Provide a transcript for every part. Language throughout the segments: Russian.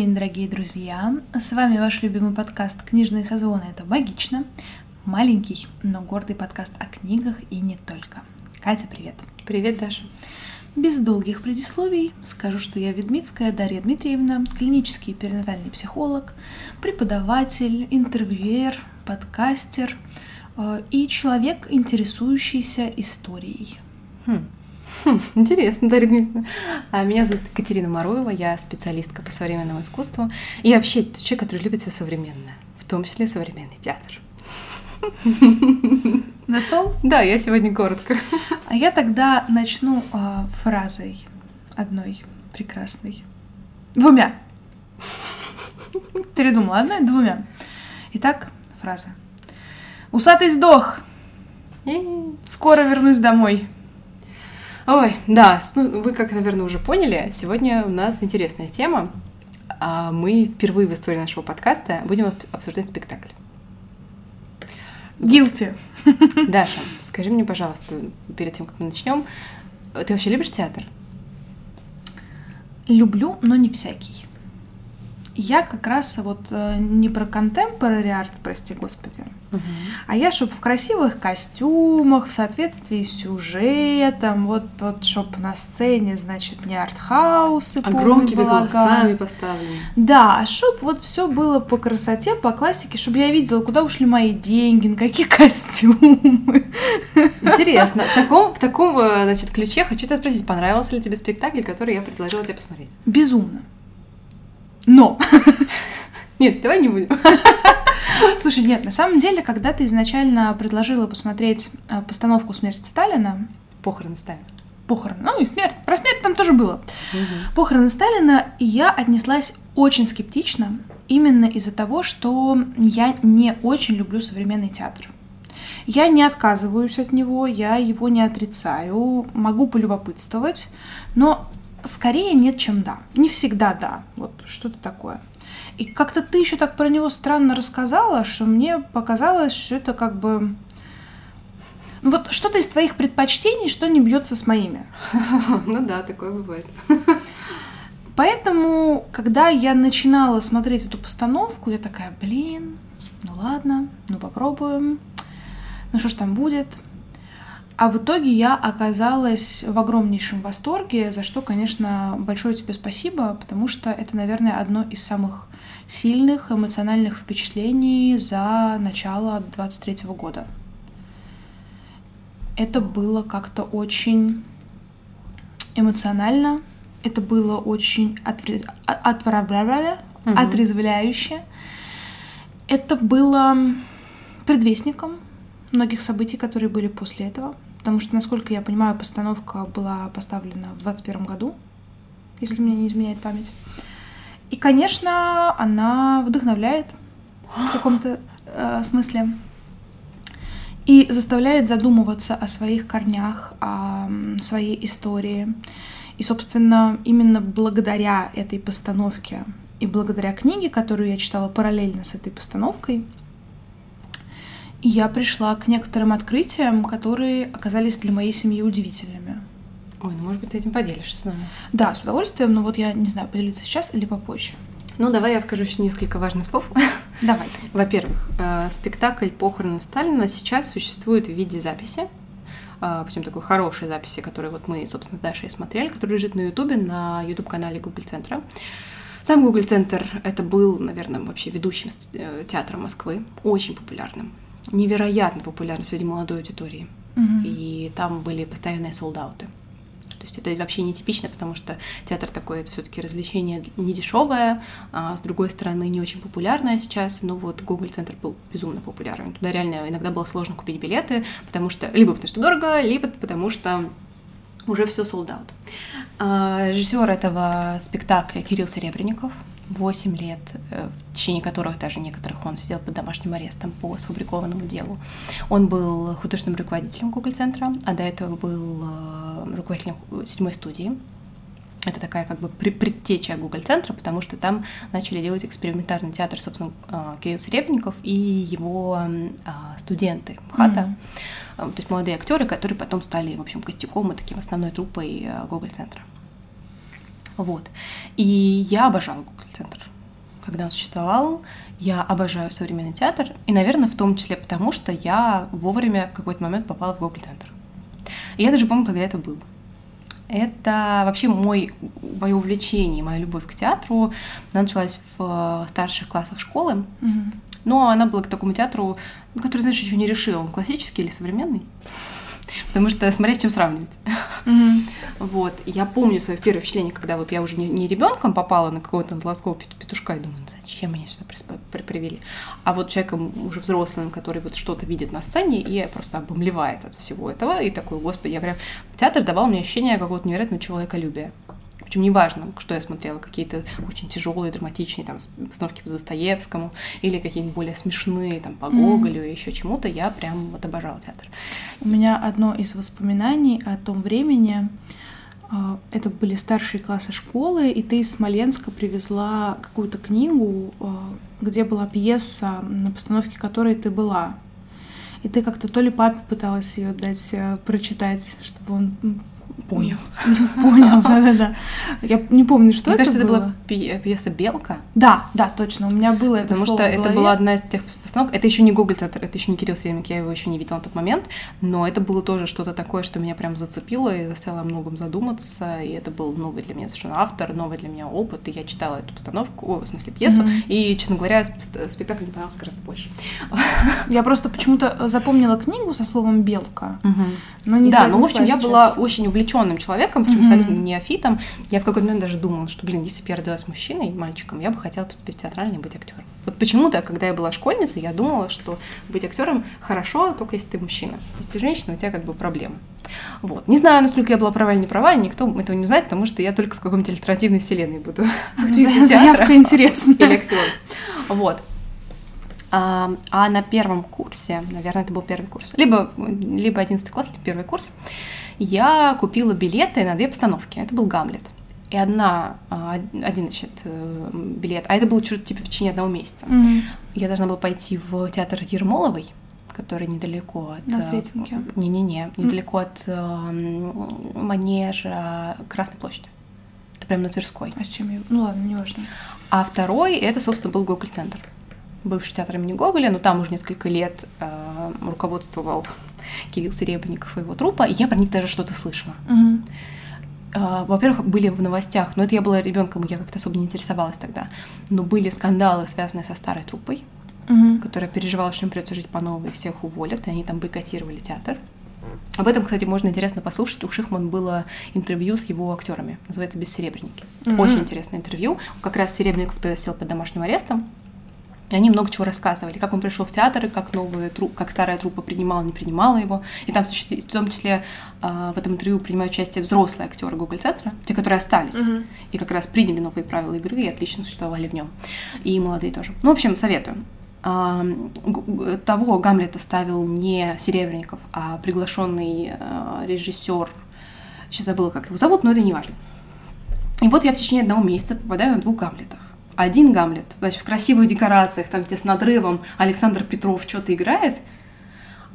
День, дорогие друзья! С вами ваш любимый подкаст «Книжные созвоны» — это «Магично». Маленький, но гордый подкаст о книгах и не только. Катя, привет! Привет, Даша! Без долгих предисловий скажу, что я Ведмицкая Дарья Дмитриевна, клинический перинатальный психолог, преподаватель, интервьюер, подкастер э, и человек, интересующийся историей. Хм. Хм, интересно, Дарья Дмитриевна. А меня зовут Екатерина Маруева, я специалистка по современному искусству и вообще человек, который любит все современное, в том числе современный театр. That's all? Да, я сегодня коротко. А я тогда начну э, фразой одной прекрасной. Двумя. Передумала. Одной, двумя. Итак, фраза. Усатый сдох. Скоро вернусь домой. Ой, да, ну, вы, как, наверное, уже поняли, сегодня у нас интересная тема. А мы впервые в истории нашего подкаста будем обсуждать спектакль. Гилти. Даша, скажи мне, пожалуйста, перед тем, как мы начнем, ты вообще любишь театр? Люблю, но не всякий. Я как раз вот э, не про contemporary арт, прости господи, угу. а я, чтоб в красивых костюмах, в соответствии с сюжетом, вот, вот чтоб на сцене, значит, не артхаусы, а громкими голосами поставлены. Да, а чтоб вот все было по красоте, по классике, чтобы я видела, куда ушли мои деньги, на какие костюмы. Интересно. В таком, в таком, э, значит, ключе хочу тебя спросить, понравился ли тебе спектакль, который я предложила тебе посмотреть? Безумно. Но! Нет, давай не будем. Слушай, нет, на самом деле, когда ты изначально предложила посмотреть а, постановку «Смерть Сталина», Похороны Сталина. Похороны. Ну и смерть. Про смерть там тоже было. Угу. Похороны Сталина я отнеслась очень скептично, именно из-за того, что я не очень люблю современный театр. Я не отказываюсь от него, я его не отрицаю, могу полюбопытствовать, но скорее нет, чем да. Не всегда да. Вот что-то такое. И как-то ты еще так про него странно рассказала, что мне показалось, что это как бы... Ну вот что-то из твоих предпочтений, что не бьется с моими. Ну да, такое бывает. Поэтому, когда я начинала смотреть эту постановку, я такая, блин, ну ладно, ну попробуем. Ну что ж там будет? А в итоге я оказалась в огромнейшем восторге, за что, конечно, большое тебе спасибо, потому что это, наверное, одно из самых сильных эмоциональных впечатлений за начало 23 года. Это было как-то очень эмоционально, это было очень отвре... угу. отрезвляюще. Это было предвестником многих событий, которые были после этого потому что, насколько я понимаю, постановка была поставлена в 2021 году, если мне не изменяет память. И, конечно, она вдохновляет в каком-то э, смысле и заставляет задумываться о своих корнях, о своей истории. И, собственно, именно благодаря этой постановке и благодаря книге, которую я читала параллельно с этой постановкой, я пришла к некоторым открытиям, которые оказались для моей семьи удивительными. Ой, ну может быть, ты этим поделишься с нами? Да, с удовольствием, но вот я не знаю, поделиться сейчас или попозже. Ну, давай я скажу еще несколько важных слов. Давай. Во-первых, э, спектакль «Похороны Сталина» сейчас существует в виде записи, э, причем такой хорошей записи, которую вот мы, собственно, с Дашей смотрели, которая лежит на Ютубе, на Ютуб-канале Google Центра. Сам Google Центр это был, наверное, вообще ведущим э, театром Москвы, очень популярным невероятно популярна среди молодой аудитории. Угу. И там были постоянные солдаты. То есть это вообще нетипично, потому что театр такое это все-таки развлечение не дешевое, а с другой стороны не очень популярное сейчас. Но вот Google центр был безумно популярен. Туда реально иногда было сложно купить билеты, потому что либо потому что дорого, либо потому что уже все солдат. А, режиссер этого спектакля Кирилл Серебренников, 8 лет, э, в течение которых даже некоторых он сидел под домашним арестом по сфабрикованному делу. Он был художественным руководителем Google-центра, а до этого был э, руководителем седьмой студии. Это такая как бы предтеча Google-центра, потому что там начали делать экспериментальный театр, собственно, э, Кирилл Серебников и его студенты МХАТа. Mm-hmm. То есть молодые актеры, которые потом стали, в общем, костяком и таким основной труппой Google-центра. Вот. И я обожала Google-центр, когда он существовал. Я обожаю современный театр, и, наверное, в том числе потому, что я вовремя в какой-то момент попала в Google-центр. И я даже помню, когда это было. Это вообще мой, мое увлечение, моя любовь к театру. Она началась в старших классах школы. Мгм. Но она была к такому театру, который, знаешь, еще не решил, он классический или современный. Потому что смотреть, с чем сравнивать. Мгм. Вот. Я помню свое первое впечатление, когда вот я уже не, не ребенком попала на какого-то волоского петушка и думаю, «Ну, зачем меня сюда приспо- при- привели? А вот человеком уже взрослым, который вот что-то видит на сцене и просто обомлевает от всего этого, и такой, господи, я прям... Театр давал мне ощущение какого-то невероятного человеколюбия. Причем неважно, что я смотрела, какие-то очень тяжелые, драматичные там постановки по Достоевскому или какие-нибудь более смешные там по Гоголю и еще чему-то, я прям вот обожала театр. У меня одно из воспоминаний о том времени, а, это были старшие классы школы, и ты из Смоленска привезла какую-то книгу, а, где была пьеса, на постановке которой ты была. И ты как-то то ли папе пыталась ее дать э, прочитать, чтобы он Понял. понял, да-да-да. Я не помню, что Мне это кажется, это была пьеса «Белка», Да, да, точно, у меня было это Потому что это была одна из тех постановок. Это еще не Google центр, это еще не Кирилл Серемик, я его еще не видела на тот момент. Но это было тоже что-то такое, что меня прям зацепило и заставило о многом задуматься. И это был новый для меня совершенно автор, новый для меня опыт. И я читала эту постановку, о, в смысле пьесу. И, честно говоря, спе- спектакль мне понравился гораздо больше. Я просто почему-то запомнила книгу со словом «белка», но не да, ну, в общем, я была очень увлеченным человеком, причем Мгм. абсолютно неофитом. Я в какой-то момент даже думала, что, блин, если бы я родилась мужчиной, мальчиком, я бы хотела поступить в театральный и быть актером. Вот почему-то, когда я была школьницей, я думала, что быть актером хорошо, только если ты мужчина. Если ты женщина, у тебя как бы проблемы. Вот. Не знаю, насколько я была права или не права, никто этого не знает, потому что я только в каком-то альтернативной вселенной буду актрисой Заявка интересная. или актером. Вот. А, а на первом курсе, наверное, это был первый курс, либо, либо 11 класс, либо первый курс, я купила билеты на две постановки. Это был Гамлет. И одна, а, один, значит, э, билет, а это было что-то типа в течение одного месяца. Мгм. Я должна была пойти в театр Ермоловой, который недалеко от... На э, Сретенке. Не-не-не, недалеко от э, манежа Красной площади. Это прям на Тверской. А с чем я... Ну ладно, не важно. А второй, это, собственно, был Гоголь-центр. Бывший театр имени Гоголя, но там уже несколько лет э, руководствовал Кирилл Серебренников и его труппа, и я про них даже что-то слышала. А, Во-первых, были в новостях, но это я была ребенком, я как-то особо не интересовалась тогда. Но были скандалы, связанные со старой труппой, Мгм. которая переживала, что им придется жить по новой, всех уволят, и они там бойкотировали театр. Об этом, кстати, можно интересно послушать. У Шихман было интервью с его актерами. Называется «Бессеребренники». Мгм. Очень интересное интервью. Как раз Серебренников тогда сел под домашним арестом. И они много чего рассказывали, как он пришел в театр, и как новая как старая труппа принимала, не принимала его. И там в том числе а, в этом интервью принимают участие взрослые актеры Google центра, те, которые остались, Мгм. и как раз приняли новые правила игры и отлично существовали в нем. И молодые тоже. Ну, в общем, советую. А, того Гамлета ставил не Серебренников, а приглашенный режиссер. Сейчас забыла, как его зовут, но это не важно. И вот я в течение одного месяца попадаю на двух Гамлетах. Один Гамлет, значит, в красивых декорациях, там, где с надрывом Александр Петров что-то играет,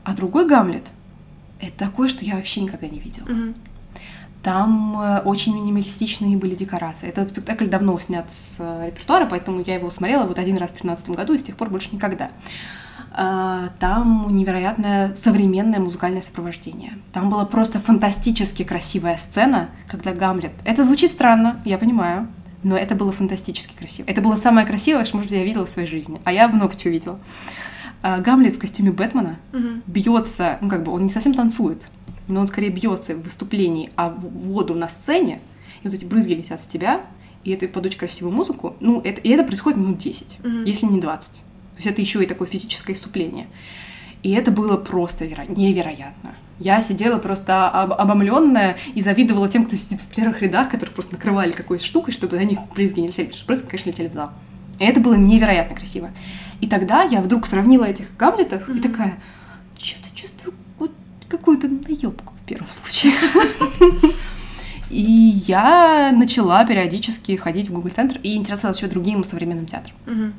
а другой Гамлет — это такое, что я вообще никогда не видела. Там э, очень минималистичные были декорации. Этот спектакль давно снят с э, репертуара, поэтому я его смотрела вот один раз в 2013 году и с тех пор больше никогда. А, Там невероятное современное музыкальное сопровождение. Там была просто фантастически красивая сцена, когда Гамлет... Это звучит странно, я понимаю, но это было фантастически красиво. Это было самое красивое, что, может я видела в своей жизни. А я много чего видела. А, Гамлет в костюме Бэтмена Мгм. бьется, ну как бы он не совсем танцует, но он скорее бьется в выступлении, а в воду на сцене, и вот эти брызги летят в тебя, и это под очень красивую музыку, ну, это, и это происходит минут 10, Мгм. если не 20. То есть это еще и такое физическое иступление. И это было просто веро- невероятно. Я сидела просто об- обомленная и завидовала тем, кто сидит в первых рядах, которые просто накрывали какой-то штукой, чтобы на них брызги не летели, потому что брызги, конечно, летели в зал. И это было невероятно красиво. И тогда я вдруг сравнила этих Гамлетов и Мгм. такая, что-то чувствую вот какую-то наебку в первом случае. И я начала периодически ходить в Google центр и интересовалась еще другим современным театром.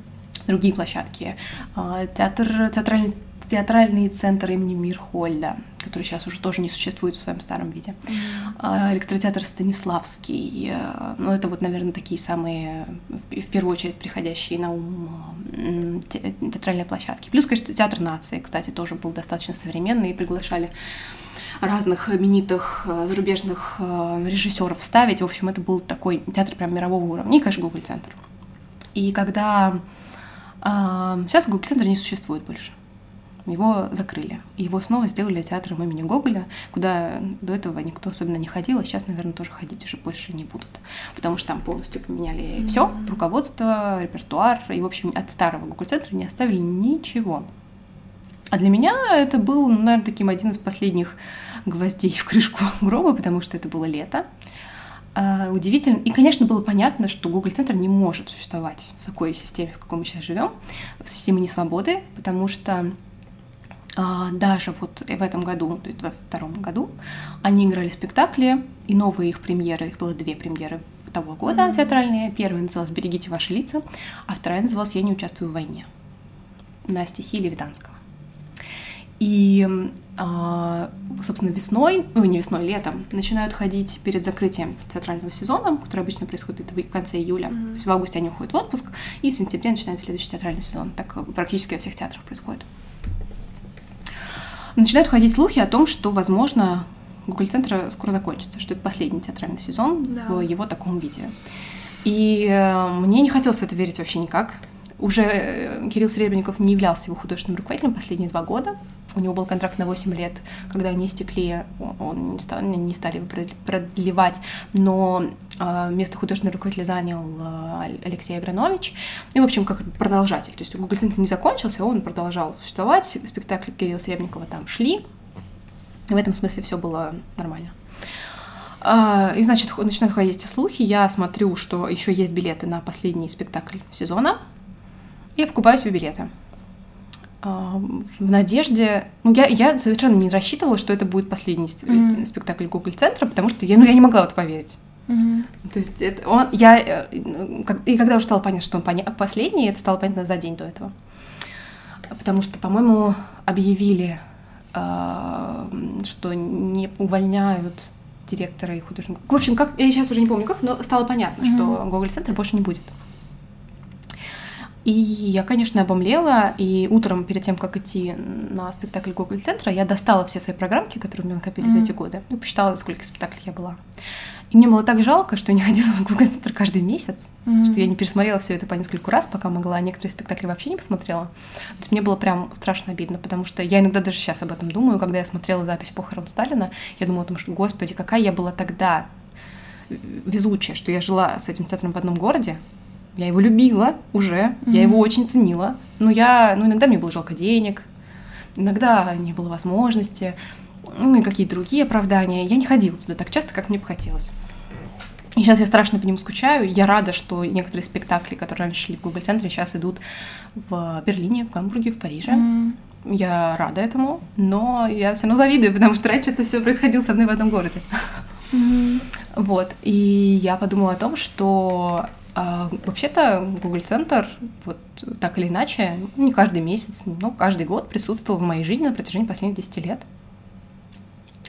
Другие площадки. А, театр, театральный театральный центр имени Мирхольда, который сейчас уже тоже не существует в своем старом виде. Mm-hmm. Электротеатр Станиславский. Э, ну, это вот, наверное, такие самые, в первую очередь, приходящие на ум театральные площадки. Плюс, конечно, театр нации, кстати, тоже был достаточно современный и приглашали разных именитых э, зарубежных э, режиссеров ставить. В общем, это был такой театр прям мирового уровня. И, конечно, Google центр. И когда... Сейчас Google центр не существует больше его закрыли. И его снова сделали театром имени Гоголя, куда до этого никто особенно не ходил, а сейчас, наверное, тоже ходить уже больше не будут. Потому что там полностью поменяли mm-hmm. все, руководство, репертуар, и, в общем, от старого Гоголь-центра не оставили ничего. А для меня это был, наверное, таким один из последних гвоздей в крышку гроба, потому что это было лето. Uh, удивительно. И, конечно, было понятно, что Google Центр не может существовать в такой системе, в какой мы сейчас живем, в системе несвободы, потому что а, даже вот в этом году, то есть в 22 году, они играли спектакли, и новые их премьеры, их было две премьеры того года mm-hmm. театральные. Первая называлась «Берегите ваши лица», а вторая называлась «Я не участвую в войне» на стихи Левитанского. И, а, собственно, весной, ну не весной, летом начинают ходить перед закрытием театрального сезона, который обычно происходит в конце июля. Mm-hmm. В августе они уходят в отпуск, и в сентябре начинается следующий театральный сезон. Так практически во всех театрах происходит начинают ходить слухи о том, что, возможно, Google центра скоро закончится, что это последний театральный сезон да. в его таком виде. И э, мне не хотелось в это верить вообще никак. Уже э, Кирилл Серебренников не являлся его художественным руководителем последние два года. У него был контракт на 8 лет. Когда они истекли, он не, стал, не стали его продлевать, но э, место художественного руководителя занял э, Алексей Агранович. И, в общем, как продолжатель. То есть Google Центр не закончился, он продолжал существовать. Спектакли Кирилла Серебренникова там шли. В этом смысле все было нормально. А, и, значит, начинают ходить слухи. Я смотрю, что еще есть билеты на последний спектакль сезона. И покупаю себе билеты. А, в надежде... Ну, я, я совершенно не рассчитывала, что это будет последний mm-hmm. спектакль Google центра, потому что я, ну, я не могла в это поверить. Mm-hmm. То есть это он, я, э, и когда уже стало понятно, что он поня- последний, это стало понятно за день до этого. Потому что, по-моему, объявили, э, что не увольняют директора и художника. В общем, как я сейчас уже не помню как, но стало понятно, mm-hmm. что Google центр больше не будет. И я, конечно, обомлела, и утром, перед тем, как идти на спектакль Google центра, я достала все свои программки, которые у меня накопились mm-hmm. за эти годы, и посчитала, сколько спектаклей я была. И мне было так жалко, что я не ходила на Google центр каждый месяц, mm-hmm. что я не пересмотрела все это по нескольку раз, пока могла, а некоторые спектакли вообще не посмотрела. То есть мне было прям страшно обидно, потому что я иногда даже сейчас об этом думаю, когда я смотрела запись похорон Сталина, я думала о том, что, господи, какая я была тогда везучая, что я жила с этим центром в одном городе, я его любила уже, mm-hmm. я его очень ценила. Но я, ну, иногда мне было жалко денег, иногда не было возможности, ну и какие-то другие оправдания. Я не ходила туда так часто, как мне бы хотелось. И сейчас я страшно по нему скучаю. Я рада, что некоторые спектакли, которые раньше шли в Google центре сейчас идут в Берлине, в Гамбурге, в Париже. Mm. Я рада этому, но я все равно завидую, потому что раньше это все происходило со мной в одном городе. Mm. Вот. И я подумала о том, что а, вообще-то Google Центр вот так или иначе, не каждый месяц, но каждый год присутствовал в моей жизни на протяжении последних 10 лет,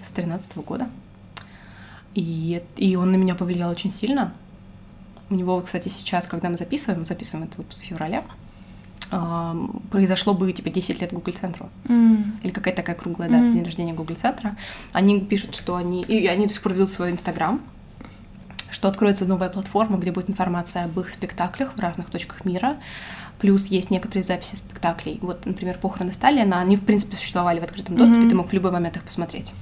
с 13 года. И, и он на меня повлиял очень сильно. У него, кстати, сейчас, когда мы записываем, записываем этот выпуск в феврале, э, произошло бы типа 10 лет Google центру. Mm. Или какая-то такая круглая дата, mm. день рождения Google центра. Они пишут, что они. И они до сих пор ведут свой инстаграм что откроется новая платформа, где будет информация об их спектаклях в разных точках мира. Плюс есть некоторые записи спектаклей. Вот, например, «Похороны Сталина», они, в принципе, существовали в открытом доступе, mm-hmm. ты мог в любой момент их посмотреть.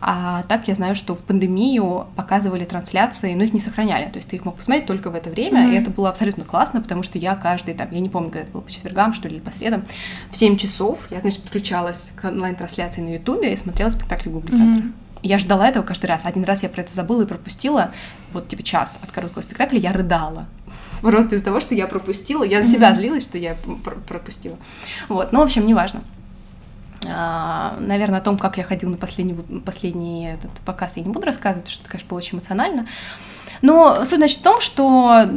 А так я знаю, что в пандемию показывали трансляции, но их не сохраняли. То есть ты их мог посмотреть только в это время, mm-hmm. и это было абсолютно классно, потому что я каждый, там, я не помню, когда это было, по четвергам, что ли, или по средам, в 7 часов я, значит, подключалась к онлайн-трансляции на Ютубе и смотрела спектакли Google центра. Mm-hmm. Я ждала этого каждый раз. Один раз я про это забыла и пропустила. Вот, типа, час от короткого спектакля я рыдала. Просто из-за того, что я пропустила. Я на себя злилась, что я пропустила. Вот, ну, в общем, неважно. А, наверное, о том, как я ходила на последний, последний этот показ, я не буду рассказывать, потому что это, конечно, было очень эмоционально. Но суть, значит, в том, что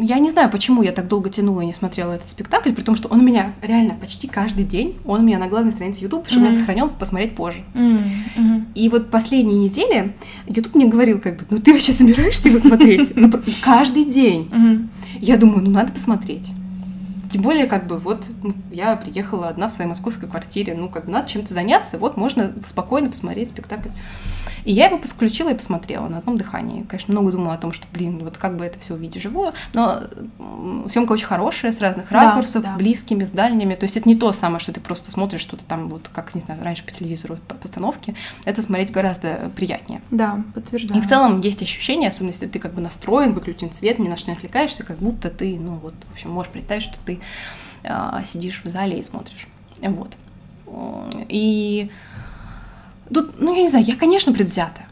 я не знаю, почему я так долго тянула и не смотрела этот спектакль, при том, что он у меня реально почти каждый день, он у меня на главной странице YouTube, что mm-hmm. у меня сохранен посмотреть позже. Mm-hmm. И вот последние недели YouTube мне говорил, как бы, ну ты вообще собираешься его смотреть? Ну, каждый день. Я думаю, ну надо посмотреть. Тем более, как бы, вот ну, я приехала одна в своей московской квартире, ну, как бы надо чем-то заняться, вот можно спокойно посмотреть спектакль. И я его подключила и посмотрела на одном дыхании. Конечно, много думала о том, что, блин, вот как бы это все увидеть живую, но съемка очень хорошая, с разных ракурсов, да, да. с близкими, с дальними. То есть это не то самое, что ты просто смотришь что-то там, вот как, не знаю, раньше по телевизору, по постановке. Это смотреть гораздо приятнее. Да, подтверждаю. И в целом есть ощущение, особенно если ты как бы настроен, выключен свет, ни на что не отвлекаешься, как будто ты, ну вот, в общем, можешь представить, что ты э, сидишь в зале и смотришь. Вот. И Тут, ну, я не знаю, я, конечно, предвзята.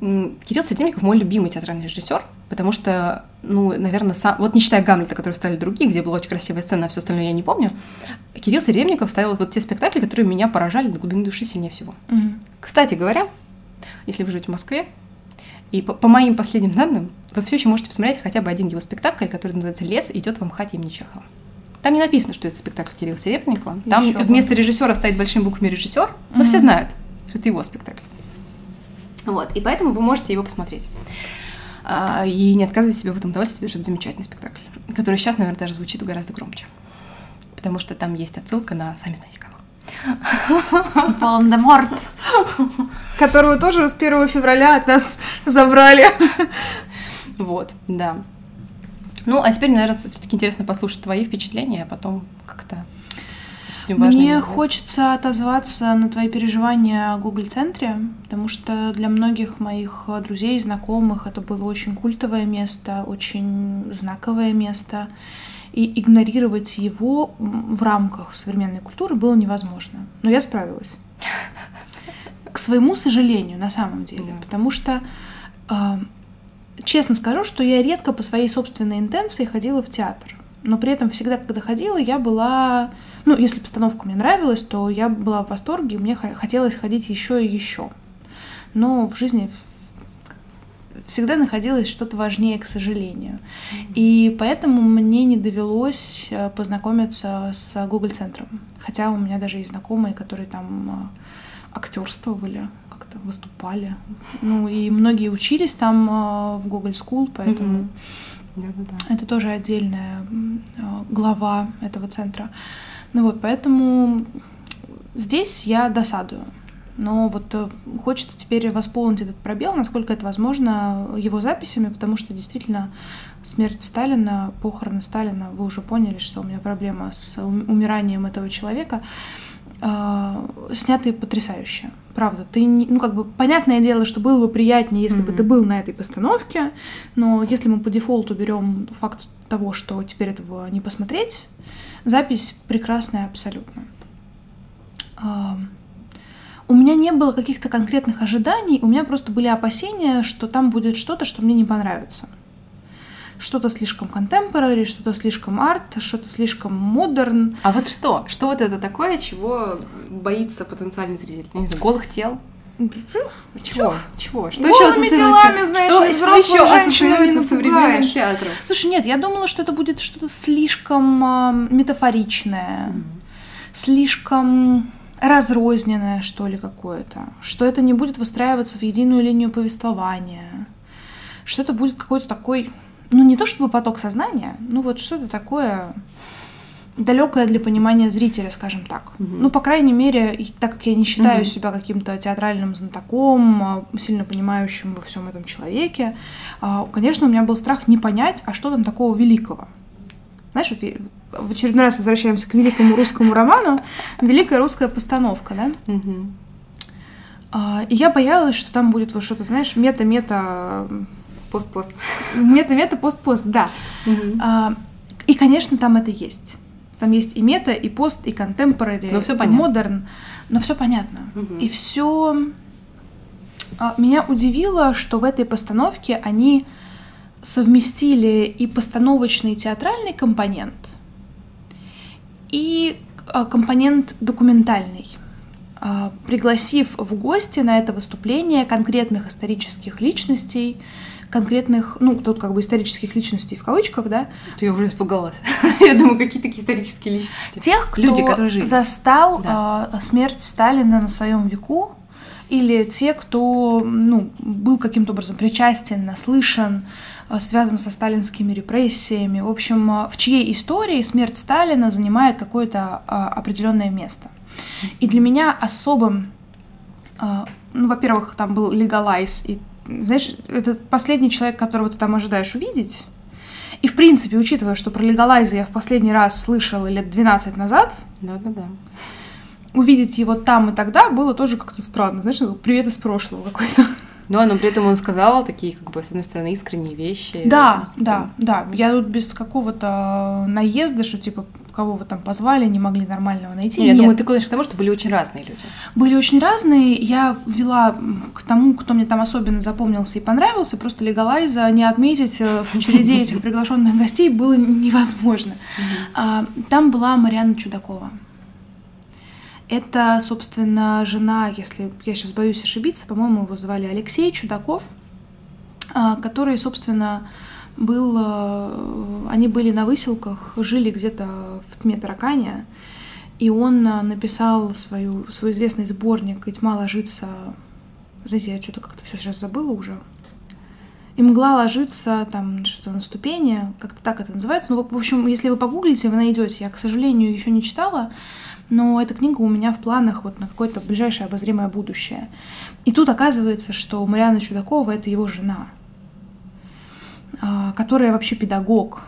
Кирилл Садимников мой любимый театральный режиссер, потому что, ну, наверное, сам, вот не считая Гамлета, который ставили другие, где была очень красивая сцена, а все остальное я не помню, Кирилл Садимников ставил вот те спектакли, которые меня поражали до глубины души сильнее всего. Угу. Кстати говоря, если вы живете в Москве, и по, по моим последним данным, вы все еще можете посмотреть хотя бы один его спектакль, который называется «Лес идет в Амхате имени Чехова». Там не написано, что это спектакль Кирилла Серебренникова. Там еще вместо бы. режиссера стоит большими буквами режиссер, но угу. все знают что это его спектакль. Вот, и поэтому вы можете его посмотреть. А, и не отказывать себе в этом удовольствии, потому что это замечательный спектакль, который сейчас, наверное, даже звучит гораздо громче. Потому что там есть отсылка на сами знаете кого. Волан-де-Морт, которую тоже с 1 февраля от нас забрали. Вот, да. Ну, а теперь, наверное, все-таки интересно послушать твои впечатления, а потом как-то мне хочется отозваться на твои переживания о Google центре потому что для многих моих друзей и знакомых это было очень культовое место, очень знаковое место, и игнорировать его в рамках современной культуры было невозможно. Но я справилась. К своему сожалению, на самом деле, потому что а, честно скажу, что я редко по своей собственной интенции ходила в театр но при этом всегда, когда ходила, я была, ну, если постановка мне нравилась, то я была в восторге, и мне хотелось ходить еще и еще. Но в жизни всегда находилось что-то важнее, к сожалению. И поэтому мне не довелось э, познакомиться с Google центром Хотя у меня даже есть знакомые, которые там э, актерствовали, как-то выступали. Ну, и многие учились там э, в Google School, поэтому... Mm-hmm да, да, да. Это тоже отдельная а, глава этого центра. Ну вот, поэтому здесь я досадую. Но вот э, хочется теперь восполнить этот пробел, насколько это возможно, его записями, потому что действительно смерть Сталина, похороны Сталина, вы уже поняли, что у меня проблема с умиранием этого человека, э, сняты потрясающе. Правда, ты не, ну как бы понятное дело, что было бы приятнее, если mm-hmm. бы ты был на этой постановке, но если мы по дефолту берем факт того, что теперь этого не посмотреть, запись прекрасная абсолютно. А, у меня не было каких-то конкретных ожиданий, у меня просто были опасения, что там будет что-то, что мне не понравится что-то слишком contemporary, что-то слишком арт, что-то слишком модерн. А вот что? Что вот это такое, чего боится потенциальный зритель? Не знаю, голых тел? Чего? Чего? Что еще ассоциируется? знаешь, что, что еще ассоциируется с современным театром? Слушай, нет, я думала, что это будет что-то слишком э, метафоричное, mm. слишком разрозненное, что ли, какое-то. Что это не будет выстраиваться в единую линию повествования. Что это будет какой-то такой ну не то чтобы поток сознания, ну вот что-то такое далекое для понимания зрителя, скажем так. Угу. Ну, по крайней мере, так как я не считаю угу. себя каким-то театральным знатоком, а, сильно понимающим во всем этом человеке, а, конечно, у меня был страх не понять, а что там такого великого. Знаешь, вот в очередной раз возвращаемся к великому русскому роману, великая русская постановка, да? Угу. И я боялась, что там будет вот что-то, знаешь, мета-мета Пост-пост. Мета-мета, пост-пост, да. А, и, конечно, там это есть. Там есть и мета, и пост, и контемпорари, и модерн. Но все понятно. И все... А, меня удивило, что в этой постановке они совместили и постановочный театральный компонент, и а, компонент документальный пригласив в гости на это выступление конкретных исторических личностей, конкретных, ну, тут как бы исторических личностей в кавычках, да. Ты я уже испугалась. я думаю, какие такие исторические личности. Тех, кто Люди, которые жили. застал да. э, смерть Сталина на своем веку, или те, кто ну, был каким-то образом причастен, наслышан, э, связан со сталинскими репрессиями. В общем, э, в чьей истории смерть Сталина занимает какое-то определенное место. И для меня особым, ну, во-первых, там был Legalize, и, знаешь, это последний человек, которого ты там ожидаешь увидеть. И, в принципе, учитывая, что про Legalize я в последний раз слышала лет 12 назад, да-да-да увидеть его там и тогда было тоже как-то странно. Знаешь, привет из прошлого какой-то. Да, но при этом он сказал такие, как бы, с одной стороны, искренние вещи. Да, да, да. Я тут без какого-то наезда, что типа кого вы там позвали, не могли нормального найти. Я Нет. думаю, ты клонишь к тому, что были очень разные люди. Были очень разные. Я вела к тому, кто мне там особенно запомнился и понравился. Просто легалайза не отметить э, в череде этих приглашенных гостей было невозможно. А, там была Марианна Чудакова. Это, собственно, жена, если я сейчас боюсь ошибиться, по-моему, его звали Алексей Чудаков, а, который, собственно, был... Э, они были на выселках, жили где-то в тьме и он э, написал свою, свой известный сборник «И тьма ложится...» Знаете, я что-то как-то все сейчас забыла уже. И мгла ложится там что-то на ступени, как-то так это называется. Ну, в общем, если вы погуглите, вы найдете. Я, к сожалению, еще не читала, но эта книга у меня в планах вот на какое-то ближайшее обозримое будущее. И тут оказывается, что Мариана Чудакова — это его жена, а, которая вообще педагог,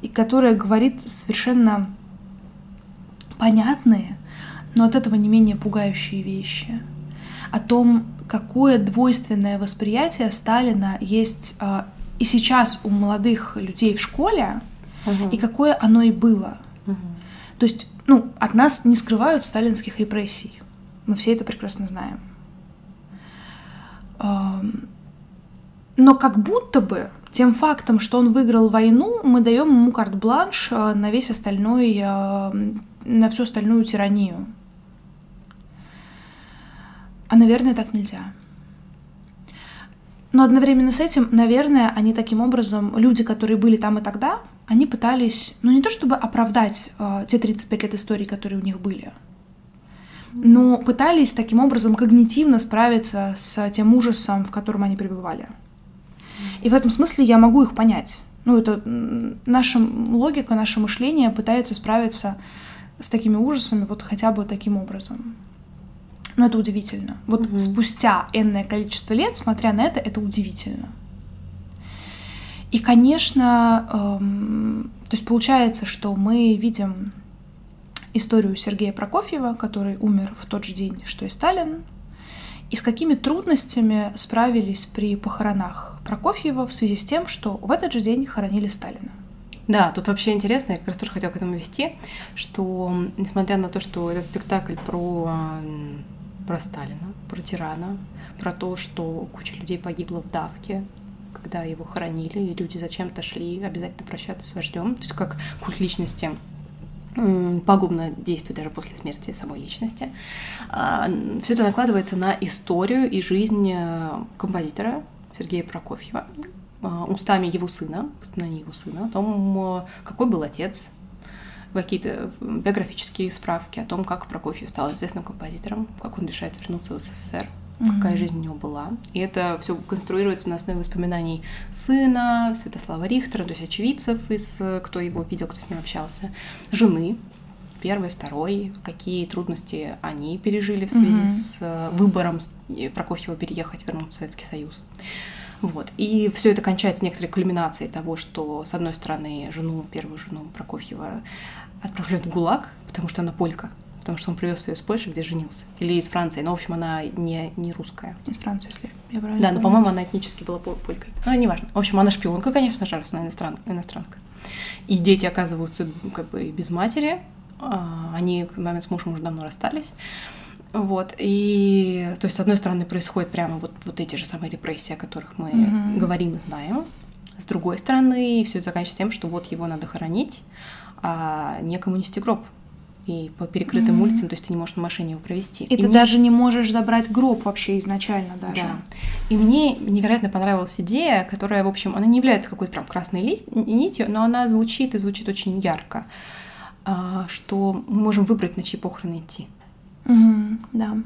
и которая говорит совершенно понятные, но от этого не менее пугающие вещи о том, какое двойственное восприятие Сталина есть а, и сейчас у молодых людей в школе, угу. и какое оно и было. Угу. То есть ну, от нас не скрывают сталинских репрессий. Мы все это прекрасно знаем. Но как будто бы тем фактом, что он выиграл войну, мы даем ему карт-бланш э, на весь остальной, на всю остальную тиранию. А, наверное, так нельзя. Но одновременно с этим, наверное, они таким образом, люди, которые были там и тогда, они пытались, ну не то чтобы оправдать э, те 35 лет истории, которые у них были, но пытались таким образом когнитивно справиться с тем ужасом, в котором они пребывали. И в этом смысле я могу их понять. Ну, это наша логика, наше мышление пытается справиться с такими ужасами вот хотя бы таким образом. Но это удивительно. Вот угу. спустя энное количество лет, смотря на это, это удивительно. И, конечно, эм, то есть получается, что мы видим историю Сергея Прокофьева, который умер в тот же день, что и Сталин, и с какими трудностями справились при похоронах Прокофьева в связи с тем, что в этот же день хоронили Сталина. Да, тут вообще интересно, я как раз тоже хотела к этому вести, что несмотря на то, что это спектакль про, про Сталина, про тирана, про то, что куча людей погибла в давке, когда его хоронили, и люди зачем-то шли обязательно прощаться с вождем. То есть как культ личности пагубно действует даже после смерти самой личности. А, Все это накладывается на историю и жизнь э, композитора Сергея Прокофьева а, устами его сына, воспоминаний его сына, о том, э, какой был отец, какие-то биографические справки о том, как Прокофьев стал известным композитором, как он решает вернуться в СССР, mm-hmm. какая жизнь у него была. И это все конструируется на основе воспоминаний сына, Святослава Рихтера, то есть очевидцев, из, кто его видел, кто с ним общался, жены, первый, второй, какие трудности они пережили в связи mm-hmm. с э, выбором Прокофьева переехать, вернуться в Советский Союз. Вот. И все это кончается некоторой кульминацией того, что, с одной стороны, жену, первую жену Прокофьева отправляют в ГУЛАГ, потому что она полька потому что он привез ее из Польши, где женился. Или из Франции. Но, в общем, она не, не русская. Из Франции, если я правильно Да, но, по-моему, она этнически была полькой. Ну, неважно. В общем, она шпионка, конечно же, раз она иностран... иностранка. И дети оказываются как бы без матери. А, они, маме с мужем уже давно расстались. Вот, и, то есть, с одной стороны, происходит прямо вот, вот эти же самые репрессии, о которых мы mm-hmm. говорим и знаем. С другой стороны, все это заканчивается тем, что вот его надо хоронить, а некому нести гроб и по перекрытым mm-hmm. улицам, то есть ты не можешь на машине его провести. И, и ты мне... даже не можешь забрать гроб вообще изначально даже. Да. И мне невероятно понравилась идея, которая, в общем, она не является какой-то прям красной ли... нитью, но она звучит и звучит очень ярко, а, что мы можем выбрать, на чьи похороны идти. Mm-hmm, да.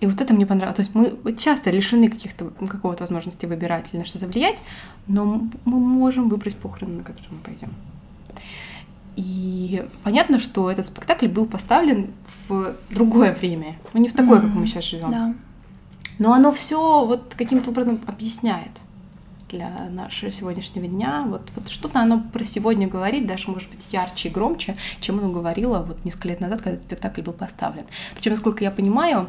И вот это мне понравилось. То есть мы часто лишены каких-то какого-то возможности выбирать или на что-то влиять, но мы можем выбрать похороны, на которые мы пойдем. И понятно, что этот спектакль был поставлен в другое время, ну не в такое, mm-hmm. как мы сейчас живем. Да. Но оно все вот каким-то образом объясняет для нашего сегодняшнего дня. Вот, вот что-то оно про сегодня говорит, даже, может быть, ярче и громче, чем оно говорило вот несколько лет назад, когда этот спектакль был поставлен. Причем, насколько я понимаю,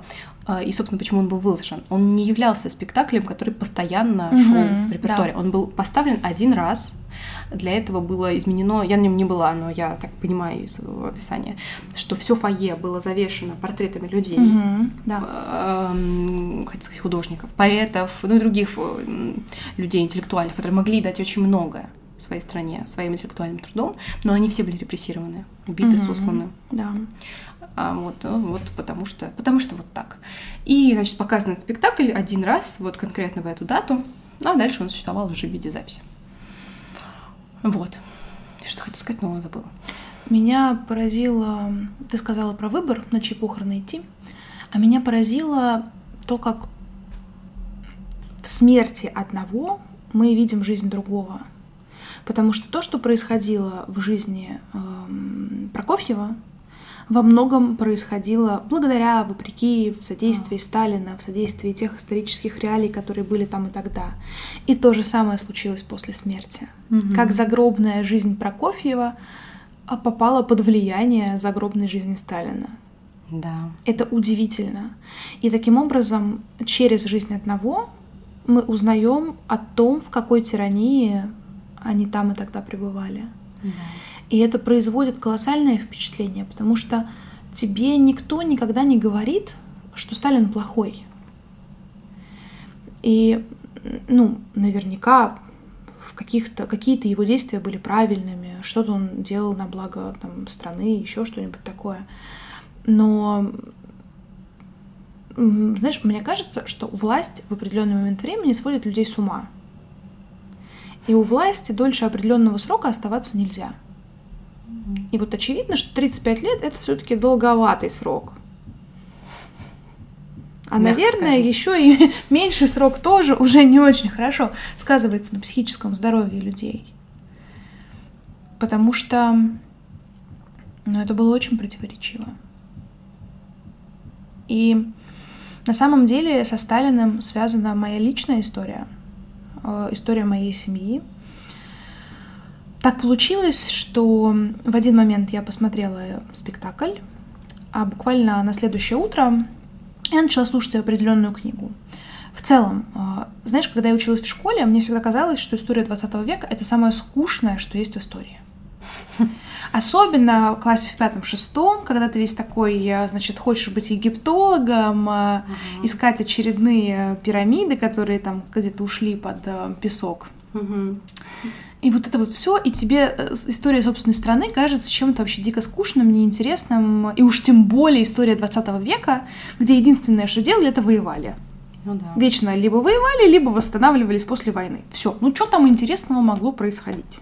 и, собственно, почему он был выложен, он не являлся спектаклем, который постоянно угу, шел в репертуаре. Да. Он был поставлен один раз, для этого было изменено, я на нем не была, но я так понимаю из своего описания, что все фойе было завешено портретами людей, угу, да. э, сказать, художников, поэтов, ну и других людей интеллектуальных, которые могли дать очень многое своей стране, своим интеллектуальным трудом, но они все были репрессированы, убиты, угу, сосланы. Да. А вот, э, вот потому что, потому что вот так. И, значит, показан этот спектакль один раз, вот конкретно в эту дату, ну, а дальше он существовал уже в виде записи. Вот. Что хотел сказать, но забыла. Меня поразило, ты сказала про выбор, на чьи похороны идти, а меня поразило то, как в смерти одного мы видим жизнь другого. Потому что то, что происходило в жизни э, Прокофьева, во многом происходило благодаря, вопреки, в содействии Сталина, в содействии тех исторических реалий, которые были там и тогда. И то же самое случилось после смерти. Угу. Как загробная жизнь Прокофьева а, попала под влияние загробной жизни Сталина. Да. Это удивительно. И таким образом, через жизнь одного мы узнаем о том, в какой тирании они там и тогда пребывали. И это производит колоссальное впечатление, потому что тебе никто никогда не говорит, что Сталин плохой. И, ну, наверняка в каких-то какие-то его действия были правильными, что-то он делал на благо там, страны, еще что-нибудь такое. Но знаешь, мне кажется, что власть в определенный момент времени сводит людей с ума. И у власти дольше определенного срока оставаться нельзя. И вот очевидно, что 35 лет это все-таки долговатый срок. А, Мягко наверное, скажем. еще и меньший срок тоже уже не очень хорошо сказывается на психическом здоровье людей. Потому что ну, это было очень противоречиво. И на самом деле со Сталиным связана моя личная история, история моей семьи, так получилось, что в один момент я посмотрела спектакль, а буквально на следующее утро я начала слушать определенную книгу. В целом, а, знаешь, когда я училась в школе, мне всегда казалось, что история 20 века — это самое скучное, что есть в истории. Особенно в классе в пятом-шестом, когда ты весь такой, а, значит, хочешь быть египтологом, uh-huh. искать очередные пирамиды, которые там где-то ушли под песок. Uh-huh. И вот это вот все, и тебе э, история собственной страны кажется чем-то вообще дико скучным, неинтересным, и уж тем более история 20 века, где единственное, что делали, это воевали. Ну, да. Вечно либо воевали, либо восстанавливались после войны. Все. Ну что там интересного могло происходить?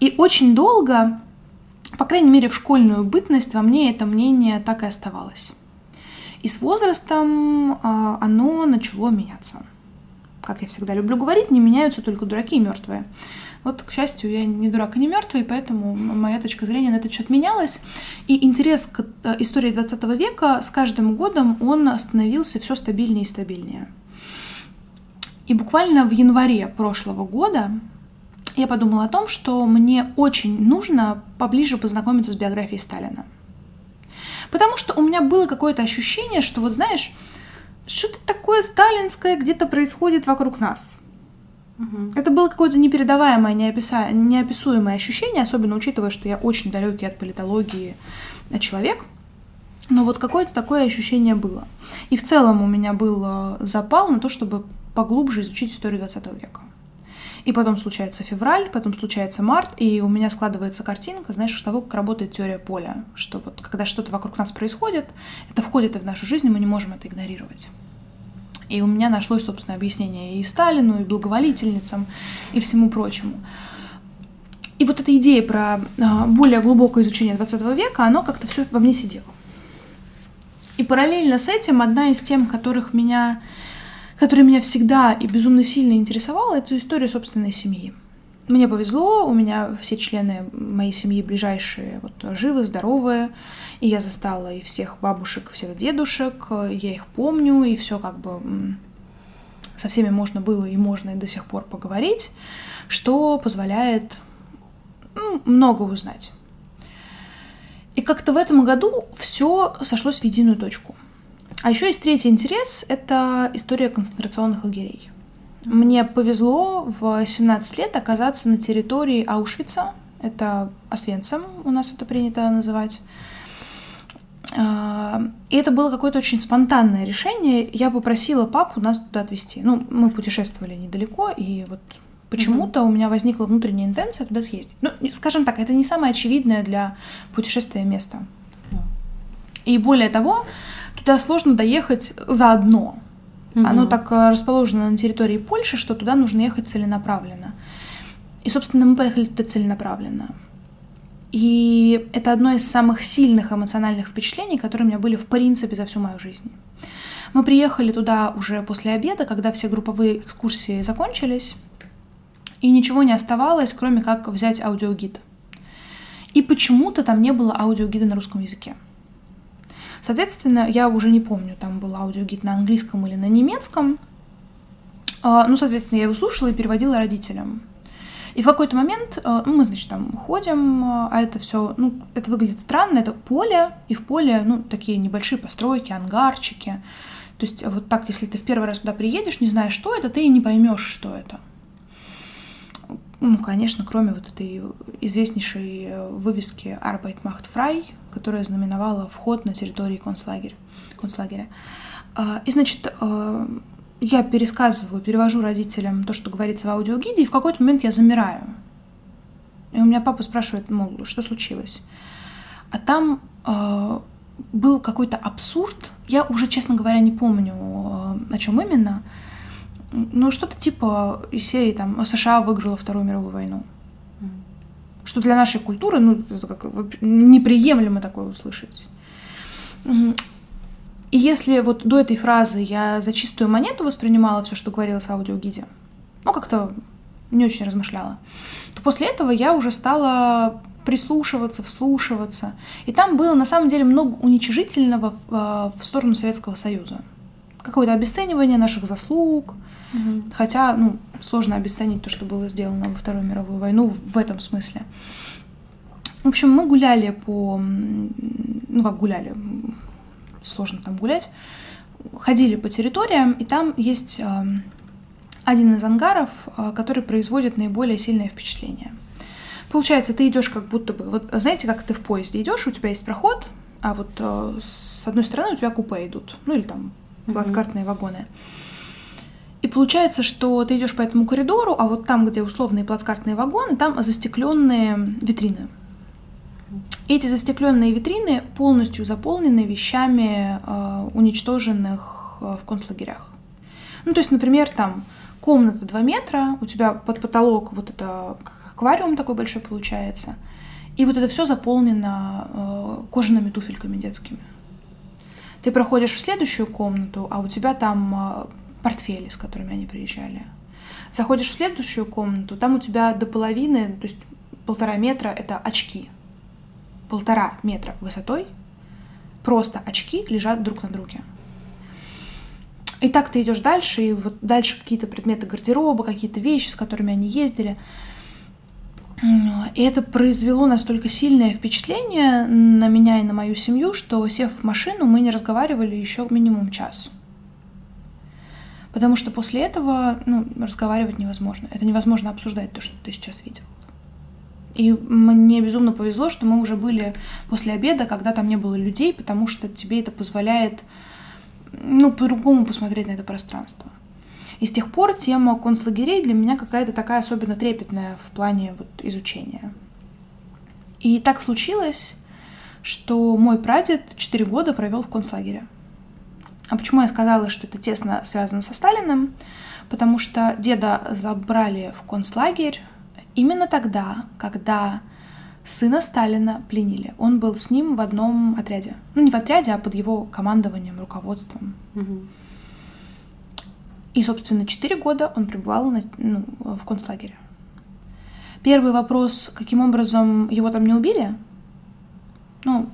И очень долго, по крайней мере в школьную бытность, во мне это мнение так и оставалось. И с возрастом э, оно начало меняться. Как я всегда люблю говорить, не меняются только дураки и мертвые. Вот, к счастью, я не дурак и не мертвый, поэтому моя точка зрения на этот счет менялась. И интерес к э, истории 20 века с каждым годом он становился все стабильнее и стабильнее. И буквально в январе прошлого года я подумала о том, что мне очень нужно поближе познакомиться с биографией Сталина. Потому что у меня было какое-то ощущение, что вот знаешь, что-то такое сталинское где-то происходит вокруг нас. Угу. Это было какое-то непередаваемое, неописа... неописуемое ощущение, особенно учитывая, что я очень далекий от политологии э, человек. Но вот какое-то такое ощущение было. И в целом у меня был э, запал на то, чтобы поглубже изучить историю 20 века. И потом случается февраль, потом случается март, и у меня складывается картинка, знаешь, того, как работает теория поля, что вот когда что-то вокруг нас происходит, это входит в нашу жизнь, и мы не можем это игнорировать. И у меня нашлось, собственно, объяснение и Сталину, и благоволительницам, и всему прочему. И вот эта идея про а, более глубокое изучение 20 века, оно как-то все во мне сидело. И параллельно с этим одна из тем, которых меня, которая меня всегда и безумно сильно интересовала, это история собственной семьи. Мне повезло, у меня все члены моей семьи ближайшие вот, живы, здоровые, и я застала и всех бабушек, всех дедушек, я их помню, и все как бы со всеми можно было и можно и до сих пор поговорить, что позволяет ну, много узнать. И как-то в этом году все сошлось в единую точку. А еще есть третий интерес — это история концентрационных лагерей. Мне повезло в 17 лет оказаться на территории Аушвица. Это Освенцим, у нас это принято называть. А, и это было какое-то очень спонтанное решение. Я попросила папу нас туда отвезти. Ну, мы путешествовали недалеко, и вот почему-то у меня возникла внутренняя интенция туда съездить. Ну, скажем так, это не самое очевидное для путешествия место. И более того, туда сложно доехать заодно. Угу. Оно так э, расположено на территории Польши, что туда нужно ехать целенаправленно. И, собственно, мы поехали туда целенаправленно. И это одно из самых сильных эмоциональных впечатлений, которые у меня были в принципе за всю мою жизнь. Мы приехали туда уже после обеда, когда все групповые экскурсии закончились, и ничего не оставалось, кроме как взять аудиогид. И почему-то там не было аудиогида на русском языке. Соответственно, я уже не помню, там был аудиогид на английском или на немецком. А, ну, соответственно, я его слушала и переводила родителям. И в какой-то момент, а, ну, мы, значит, там ходим, а это все, ну, это выглядит странно, это поле, и в поле, ну, такие небольшие постройки, ангарчики. То есть вот так, если ты в первый раз туда приедешь, не знаешь, что это, ты и не поймешь, что это. Ну, конечно, кроме вот этой известнейшей э, вывески Arbeit macht frei, которая знаменовала вход на территорию концлагеря. концлагеря. А, и, значит, э, я пересказываю, перевожу родителям то, что говорится в аудиогиде, и в какой-то момент я замираю. И у меня папа спрашивает, мол, что случилось? А там э, был какой-то абсурд. Я уже, честно говоря, не помню, э, о чем именно. Ну, что-то типа из серии там США выиграла Вторую мировую войну. Что для нашей культуры, ну, как неприемлемо такое услышать. И если вот до этой фразы я за чистую монету воспринимала все, что говорилось в аудиогиде, ну, как-то не очень размышляла, то после этого я уже стала прислушиваться, вслушиваться. И там было на самом деле много уничижительного в, в сторону Советского Союза. Какое-то обесценивание наших заслуг, угу. хотя, ну, сложно обесценить то, что было сделано во Вторую мировую войну в этом смысле. В общем, мы гуляли по... Ну, как гуляли, сложно там гулять. Ходили по территориям, и там есть один из ангаров, э, который производит наиболее сильное впечатление. Получается, ты идешь как будто бы, вот знаете, как ты в поезде идешь, у тебя есть проход, а вот э, с одной стороны у тебя купе идут, ну или там плацкартные mm-hmm. вагоны. И получается, что ты идешь по этому коридору, а вот там, где условные плацкартные вагоны, там застекленные витрины. Эти застекленные витрины полностью заполнены вещами, э, уничтоженных э, в концлагерях. Ну, то есть, например, там комната 2 метра, у тебя под потолок вот это аквариум такой большой получается, и вот это все заполнено э, кожаными туфельками детскими. Ты проходишь в следующую комнату, а у тебя там портфели, с которыми они приезжали. Заходишь в следующую комнату, там у тебя до половины, то есть полтора метра, это очки полтора метра высотой, просто очки лежат друг на друге. И так ты идешь дальше, и вот дальше какие-то предметы гардероба, какие-то вещи, с которыми они ездили. И это произвело настолько сильное впечатление на меня и на мою семью, что, сев в машину, мы не разговаривали еще минимум час. Потому что после этого ну, разговаривать невозможно. Это невозможно обсуждать то, что ты сейчас видел. И мне безумно повезло, что мы уже были после обеда, когда там не было людей, потому что тебе это позволяет, ну, по-другому посмотреть на это пространство. И с тех пор тема концлагерей для меня какая-то такая особенно трепетная в плане вот изучения. И так случилось, что мой прадед 4 года провел в концлагере. А почему я сказала, что это тесно связано со Сталиным? Потому что деда забрали в концлагерь именно тогда, когда сына Сталина пленили. Он был с ним в одном отряде. Ну, не в отряде, а под его командованием, руководством. Угу. И, собственно, 4 года он пребывал на, ну, в концлагере. Первый вопрос, каким образом его там не убили? Ну,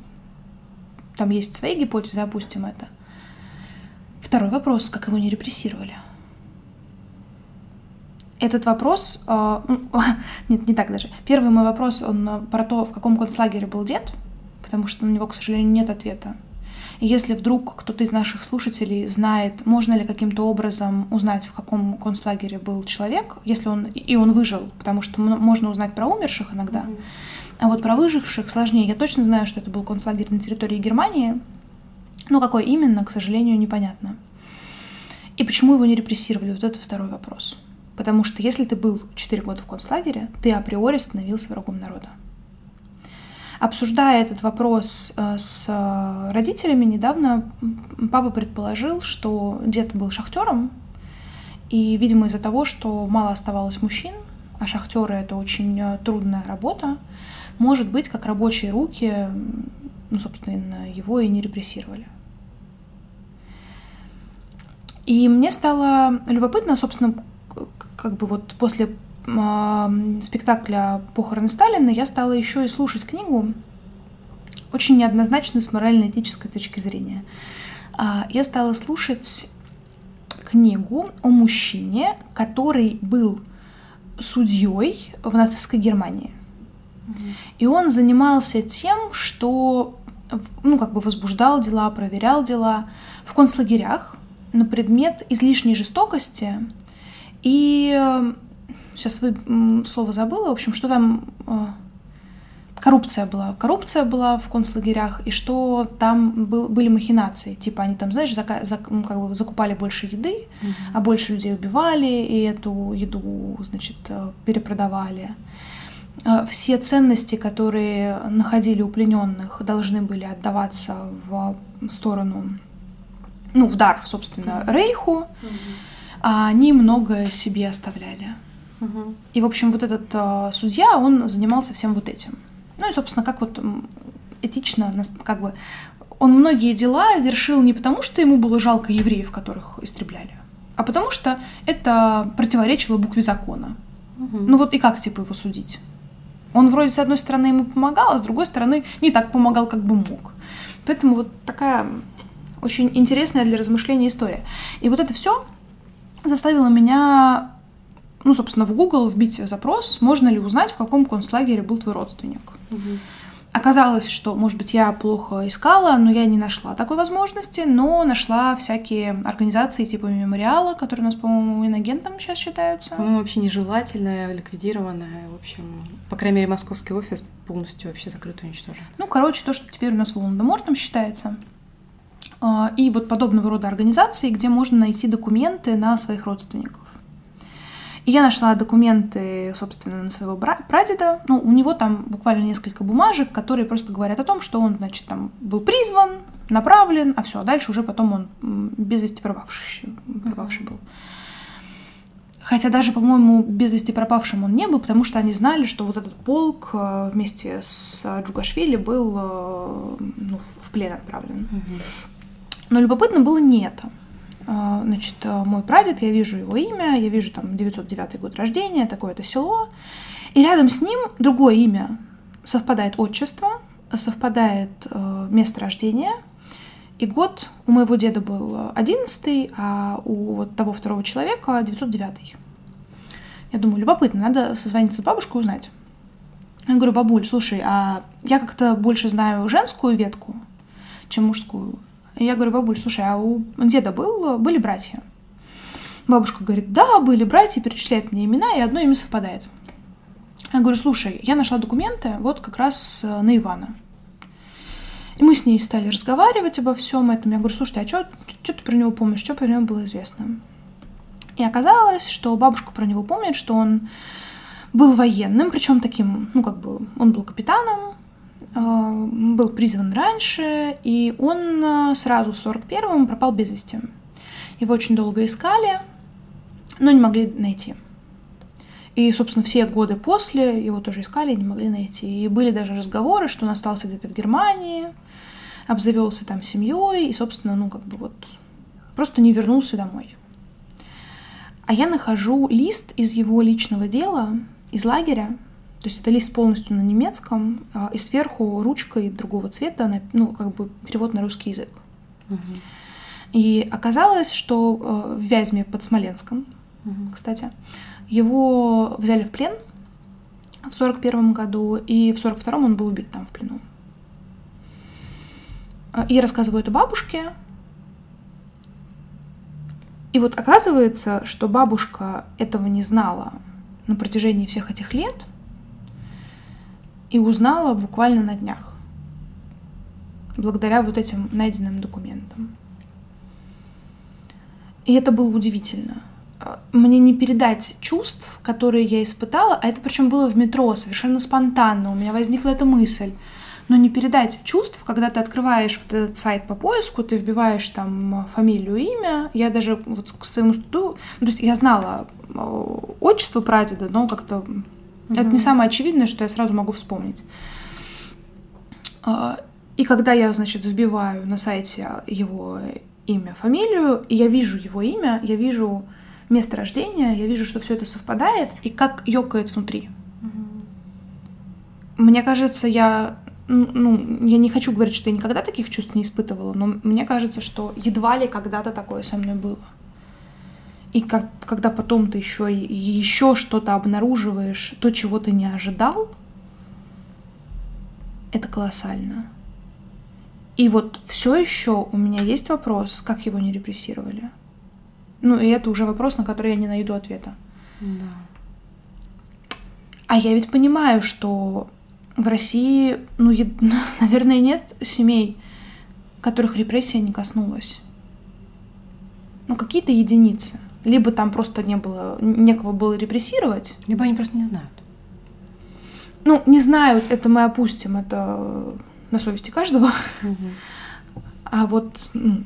там есть свои гипотезы, опустим это. Второй вопрос, как его не репрессировали? Этот вопрос... Э, нет, не так даже. Первый мой вопрос, он э, про то, в каком концлагере был дед, потому что на него, к сожалению, нет ответа. Если вдруг кто-то из наших слушателей знает, можно ли каким-то образом узнать, в каком концлагере был человек, если он и он выжил, потому что можно узнать про умерших иногда, mm-hmm. а вот про выживших сложнее. Я точно знаю, что это был концлагерь на территории Германии, но какой именно, к сожалению, непонятно. И почему его не репрессировали? Вот это второй вопрос. Потому что если ты был 4 года в концлагере, ты априори становился врагом народа. Обсуждая этот вопрос э, с родителями недавно, папа предположил, что дед был шахтером, и, видимо, из-за того, что мало оставалось мужчин, а шахтеры это очень э, трудная работа, может быть, как рабочие руки, ну, собственно, его и не репрессировали. И мне стало любопытно, собственно, как бы вот после э, спектакля «Похороны Сталина» я стала еще и слушать книгу, очень неоднозначную с морально-этической точки зрения. Э, я стала слушать книгу о мужчине, который был судьей в нацистской Германии. И он занимался тем, что ну, как бы возбуждал дела, проверял дела в концлагерях на предмет излишней жестокости и сейчас вы слово забыла, в общем, что там э, коррупция была. Коррупция была в концлагерях, и что там был, были махинации. Типа они там, знаешь, зака, зак, ну, как бы закупали больше еды, mm-hmm. а больше людей убивали, и эту еду, значит, э, перепродавали. Э, все ценности, которые находили у плененных, должны были отдаваться в сторону, ну, в дар, собственно, Рейху. Mm-hmm а они многое себе оставляли. Угу. И, в общем, вот этот э, судья, он занимался всем вот этим. Ну и, собственно, как вот этично, как бы, он многие дела вершил не потому, что ему было жалко евреев, которых истребляли, а потому что это противоречило букве закона. Угу. Ну вот и как, типа, его судить? Он вроде, с одной стороны, ему помогал, а с другой стороны, не так помогал, как бы мог. Поэтому вот такая очень интересная для размышления история. И вот это все заставило меня, ну, собственно, в Google вбить запрос, можно ли узнать, в каком концлагере был твой родственник. Угу. Оказалось, что, может быть, я плохо искала, но я не нашла такой возможности, но нашла всякие организации типа мемориала, которые у нас, по-моему, иногентом сейчас считаются. По-моему, вообще нежелательная, ликвидированная, в общем, по крайней мере, московский офис полностью вообще закрыт, уничтожен. Ну, короче, то, что теперь у нас Волан-де-Мортом считается. А, и вот подобного рода организации, где можно найти документы на своих родственников. И я нашла документы, собственно, на своего прадеда. Ну, у него там буквально несколько бумажек, которые просто говорят о том, что он, значит, там был призван, направлен, а все, а дальше уже потом он без вести пропавший, пропавший был. Хотя даже, по-моему, без вести пропавшим он не был, потому что они знали, что вот этот полк э, вместе с Джугашвили был э, ну, в плен отправлен. Угу. Но любопытно было не это. А, значит, э, мой прадед, я вижу его имя, я вижу там 909 год рождения, такое-то село. И рядом с ним другое имя. Совпадает отчество, совпадает э, место рождения. И год у моего деда был 11 а у вот того второго человека 909 Я думаю, любопытно, надо созвониться с бабушкой и узнать. Я говорю, бабуль, слушай, а я как-то больше знаю женскую ветку, чем мужскую. Я говорю, бабуль, слушай, а у деда был, были братья? Бабушка говорит, да, были братья, перечисляет мне имена, и одно имя совпадает. Я говорю, слушай, я нашла документы вот как раз э, на Ивана. И мы с ней стали разговаривать обо всем этом. Я говорю, слушай, а что ты про него помнишь, что про него было известно? И оказалось, что бабушка про него помнит, что он был военным, причем таким, ну как бы, он был капитаном, был призван раньше, и он э, сразу в 41-м пропал без вести. Его очень долго искали, но не могли найти. И, собственно, все годы после его тоже искали не могли найти. И были даже разговоры, что он остался где-то в Германии, обзавелся там семьей и, собственно, ну как бы вот просто не вернулся домой. А я нахожу лист из его личного дела, из лагеря, то есть это лист полностью на немецком, а, и сверху ручкой другого цвета, ну, как бы перевод на русский язык. Угу. И оказалось, что э, в Вязьме под Смоленском, угу. кстати, его взяли в плен в сорок первом году, и в сорок втором он был убит там в плену. А, и рассказываю это бабушке, и вот оказывается, что бабушка этого не знала на протяжении всех этих лет и узнала буквально на днях, благодаря вот этим найденным документам. И это было удивительно. Мне не передать чувств, которые я испытала, а это причем было в метро, совершенно спонтанно. У меня возникла эта мысль но не передать чувств, когда ты открываешь вот этот сайт по поиску, ты вбиваешь там фамилию, имя. Я даже вот к своему студу, то есть я знала э, отчество прадеда, но как-то угу. это не самое очевидное, что я сразу могу вспомнить. А, и когда я, значит, вбиваю на сайте его имя, фамилию, и я вижу его имя, я вижу место рождения, я вижу, что все это совпадает, и как ёкает внутри. Мне кажется, я ну, я не хочу говорить, что я никогда таких чувств не испытывала, но мне кажется, что едва ли когда-то такое со мной было. И как, когда потом ты еще еще что-то обнаруживаешь, то, чего ты не ожидал, это колоссально. И вот все еще у меня есть вопрос, как его не репрессировали. Ну, и это уже вопрос, на который я не найду ответа. Да. А я ведь понимаю, что в России, ну, наверное, нет семей, которых репрессия не коснулась. Ну, какие-то единицы. Либо там просто не было, некого было репрессировать. Либо они просто не знают. Ну, не знают, это мы опустим, это на совести каждого. Угу. А вот, ну,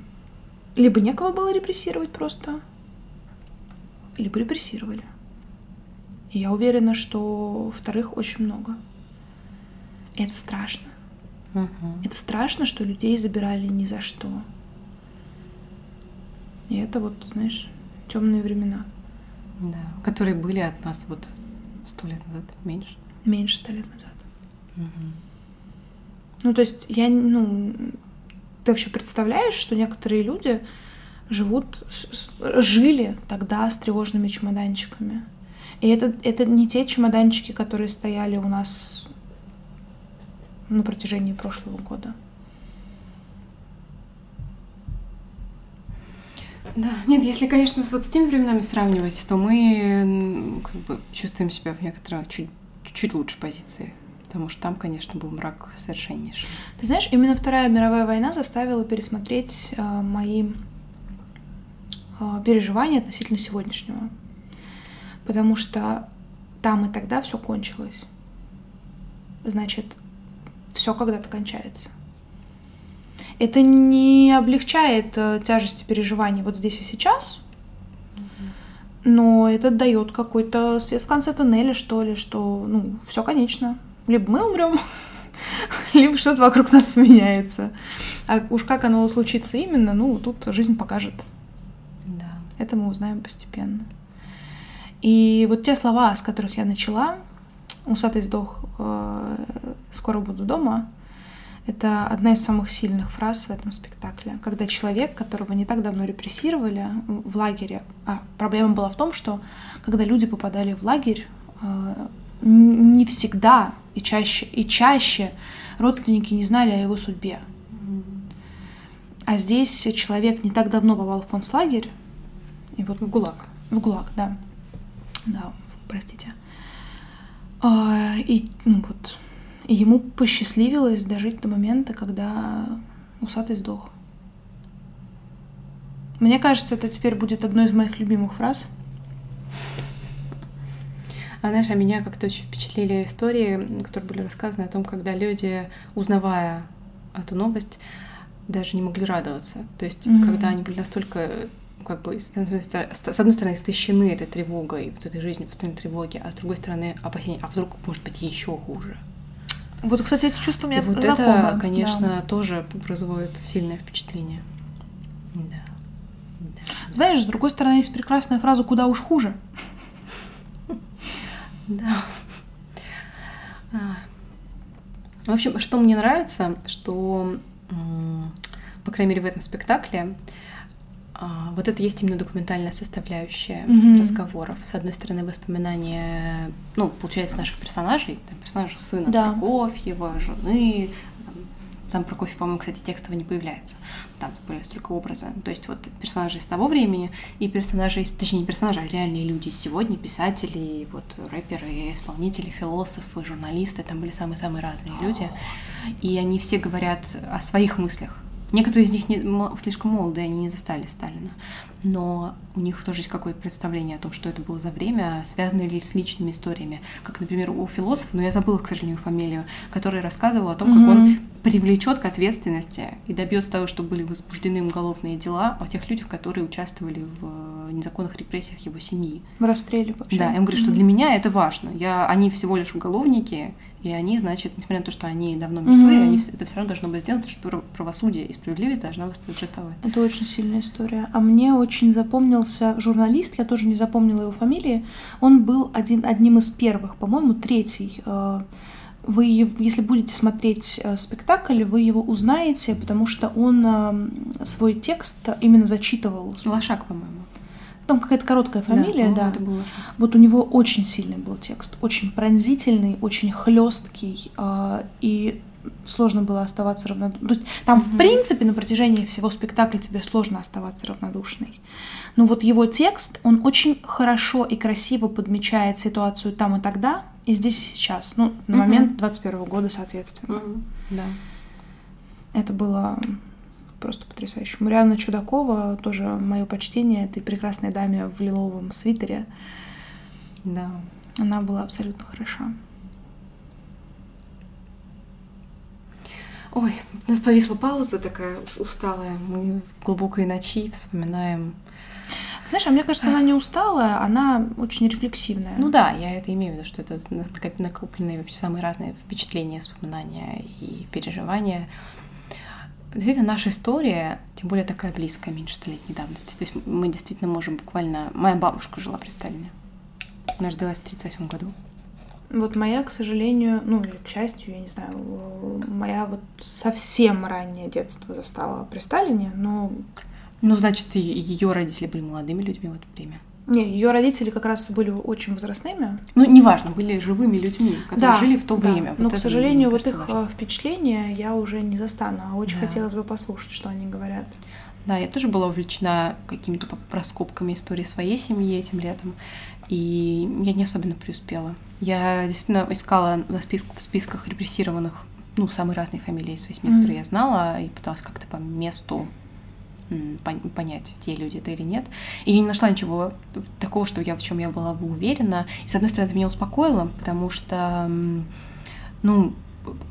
либо некого было репрессировать просто, либо репрессировали. И я уверена, что вторых очень много. И это страшно. Угу. Это страшно, что людей забирали ни за что. И это вот, знаешь, темные времена. Да, которые были от нас вот сто лет назад, меньше. Меньше ста лет назад. Угу. Ну, то есть я, ну, ты вообще представляешь, что некоторые люди живут, жили тогда с тревожными чемоданчиками. И это, это не те чемоданчики, которые стояли у нас на протяжении прошлого года. Да, нет, если, конечно, вот с теми временами сравнивать, то мы как бы чувствуем себя в некотором чуть, чуть лучше позиции. Потому что там, конечно, был мрак совершеннейший. Ты знаешь, именно Вторая мировая война заставила пересмотреть э, мои э, переживания относительно сегодняшнего. Потому что там и тогда все кончилось. Значит, все когда-то кончается. Это не облегчает э, тяжести переживаний вот здесь и сейчас, но это дает какой-то свет в конце туннеля, что ли, что, ну, все конечно. Либо мы умрем, либо что-то вокруг нас поменяется. А уж как оно случится именно, ну, тут жизнь покажет. Да. Это мы узнаем постепенно. И вот те слова, с которых я начала, усатый сдох, э, скоро буду дома, это одна из самых сильных фраз в этом спектакле. Когда человек, которого не так давно репрессировали в лагере, а проблема была в том, что когда люди попадали в лагерь, э, не всегда и чаще, и чаще родственники не знали о его судьбе. А здесь человек не так давно попал в концлагерь. И вот в ГУЛАГ. В ГУЛАГ, да. Да, простите. А, и ну, вот и ему посчастливилось дожить до момента, когда усатый сдох. Мне кажется, это теперь будет одной из моих любимых фраз. А знаешь, а меня как-то очень впечатлили истории, которые были рассказаны о том, когда люди, узнавая эту новость, даже не могли радоваться. То есть, mm-hmm. когда они были настолько как бы с одной стороны истощены этой тревогой, вот этой жизнью в тревоге, а с другой стороны опасения, а вдруг может быть еще хуже. Вот, кстати, эти чувства у меня И вот знакомы. это, конечно, да. тоже производит сильное впечатление. Да. да. Знаешь, с другой стороны, есть прекрасная фраза «куда уж хуже». Да. А. В общем, что мне нравится, что, по крайней мере, в этом спектакле вот это есть именно документальная составляющая mm-hmm. разговоров. С одной стороны, воспоминания, ну, получается, наших персонажей, там, персонажа сына да. Прокофьева, жены, там, сам Прокофьев, по-моему, кстати, текстово не появляется. Там появляются только образы. То есть вот персонажи из того времени и персонажи, из, точнее, не персонажи, а реальные люди сегодня, писатели, вот рэперы, исполнители, философы, журналисты, там были самые-самые разные люди. И они все говорят о своих мыслях Некоторые из них не, слишком молодые, они не застали Сталина, но у них тоже есть какое-то представление о том, что это было за время, связанное ли с личными историями. Как, например, у философа, но я забыла, к сожалению, фамилию, который рассказывал о том, mm-hmm. как он привлечет к ответственности и добьется того, чтобы были возбуждены уголовные дела о тех людях, которые участвовали в незаконных репрессиях его семьи. В расстреле вообще. Да, и он говорит, mm-hmm. что для меня это важно. Я, они всего лишь уголовники, и они, значит, несмотря на то, что они давно мертвы, mm-hmm. они, это все равно должно быть сделано, потому что правосудие и справедливость должна восторжествовать. Это очень сильная история. А мне очень запомнился журналист, я тоже не запомнила его фамилии. Он был один, одним из первых, по-моему, третий. Э, вы, если будете смотреть э, спектакль, вы его узнаете, потому что он э, свой текст именно зачитывал. Лошак, по-моему. Там какая-то короткая фамилия, да. да. Было. Вот у него очень сильный был текст, очень пронзительный, очень хлесткий, э, и сложно было оставаться равнодушной. То есть там, mm-hmm. в принципе, на протяжении всего спектакля тебе сложно оставаться равнодушной. Но вот его текст, он очень хорошо и красиво подмечает ситуацию там и тогда, и здесь и сейчас. Ну, на mm-hmm. момент 21 года, соответственно. Mm-hmm. Да. Это было просто потрясающе. Марианна Чудакова, тоже мое почтение, этой прекрасной даме в лиловом свитере. Да. Она была абсолютно хороша. Ой, у нас повисла пауза такая усталая. Мы в глубокой ночи вспоминаем знаешь, а мне кажется, она не усталая, она очень рефлексивная. Ну да, я это имею в виду, что это накопленные вообще самые разные впечатления, воспоминания и переживания действительно наша история, тем более такая близкая, меньше столетней давности. То есть мы действительно можем буквально... Моя бабушка жила при Сталине. Она родилась в 1937 году. Вот моя, к сожалению, ну или к счастью, я не знаю, моя вот совсем раннее детство застала при Сталине, но... Ну, значит, ее родители были молодыми людьми в это время. Не, ее родители как раз были очень возрастными. Ну, неважно, были живыми людьми, которые да, жили в то да. время. Вот Но, к сожалению, вот их важно. впечатления я уже не застану, а очень да. хотелось бы послушать, что они говорят. Да, я тоже была увлечена какими-то раскопками истории своей семьи этим летом, и я не особенно преуспела. Я действительно искала на списк, в списках репрессированных, ну, самые разные фамилии из восьми, mm-hmm. которые я знала, и пыталась как-то по месту понять, те люди это или нет. И я не нашла ничего такого, что я в чем я была бы уверена. И с одной стороны, это меня успокоило, потому что, ну,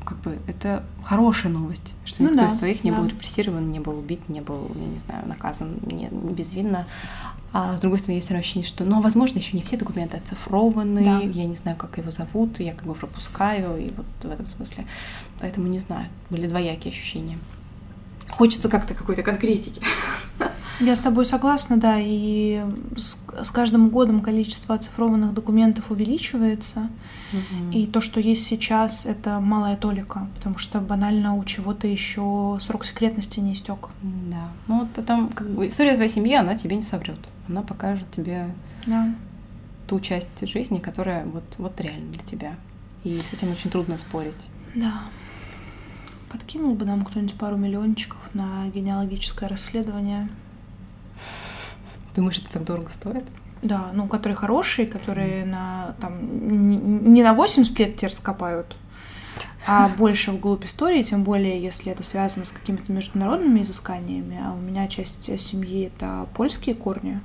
как бы это хорошая новость, что ну, никто да, из твоих не да. был репрессирован, не был убит, не был, я не знаю, наказан не, не безвинно. А с другой стороны, есть ощущение, что, ну, возможно, еще не все документы оцифрованы, да. я не знаю, как его зовут, я как бы пропускаю, и вот в этом смысле. Поэтому не знаю, были двоякие ощущения. Хочется как-то какой-то конкретики. Я с тобой согласна, да, и с, с каждым годом количество оцифрованных документов увеличивается, угу. и то, что есть сейчас, это малая толика, потому что банально у чего-то еще срок секретности не истек. Да, ну вот там как бы история твоей семьи, она тебе не соврет, она покажет тебе да. ту часть жизни, которая вот вот реально для тебя, и с этим очень трудно спорить. Да. Подкинул бы нам кто-нибудь пару миллиончиков на генеалогическое расследование. Думаешь, это так дорого стоит? Да, ну, которые хорошие, которые mm. на там не на 80 лет тебя раскопают, а больше вглубь истории, тем более, если это связано с какими-то международными изысканиями. А у меня часть семьи это польские корни.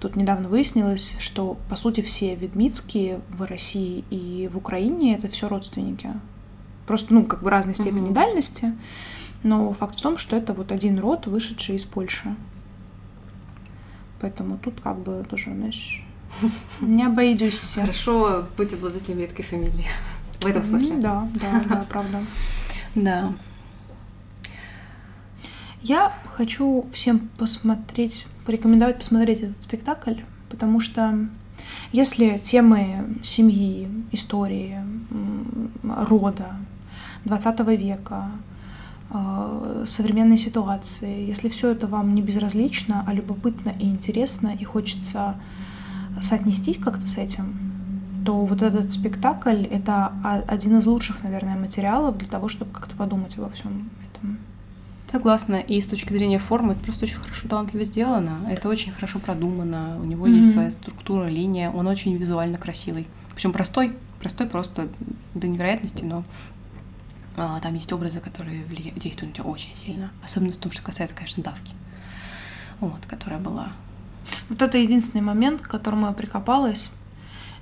тут недавно выяснилось, что, по сути, все ведмицкие в России и в Украине — это все родственники. Просто, ну, как бы разной степени mm-hmm. дальности. Но факт в том, что это вот один род, вышедший из Польши. Поэтому тут как бы тоже, знаешь, не обойдусь. Хорошо быть обладателем редкой фамилии. В этом смысле. Да, да, да, правда. Да. Я хочу всем посмотреть, порекомендовать посмотреть этот спектакль, потому что если темы семьи, истории, рода 20 века, э, современной ситуации, если все это вам не безразлично, а любопытно и интересно, и хочется соотнестись как-то с этим, то вот этот спектакль — это один из лучших, наверное, материалов для того, чтобы как-то подумать обо всем этом. Согласна. И с точки зрения формы, это просто очень хорошо, талантливо сделано. Это очень хорошо продумано. У него mm-hmm. есть своя структура, линия. Он очень визуально красивый. Причем простой, простой просто до невероятности, но там есть образы, которые влия... действуют на тебя очень сильно. Особенно в том, что касается, конечно, давки. Вот, которая была. Вот это единственный момент, к которому я прикопалась.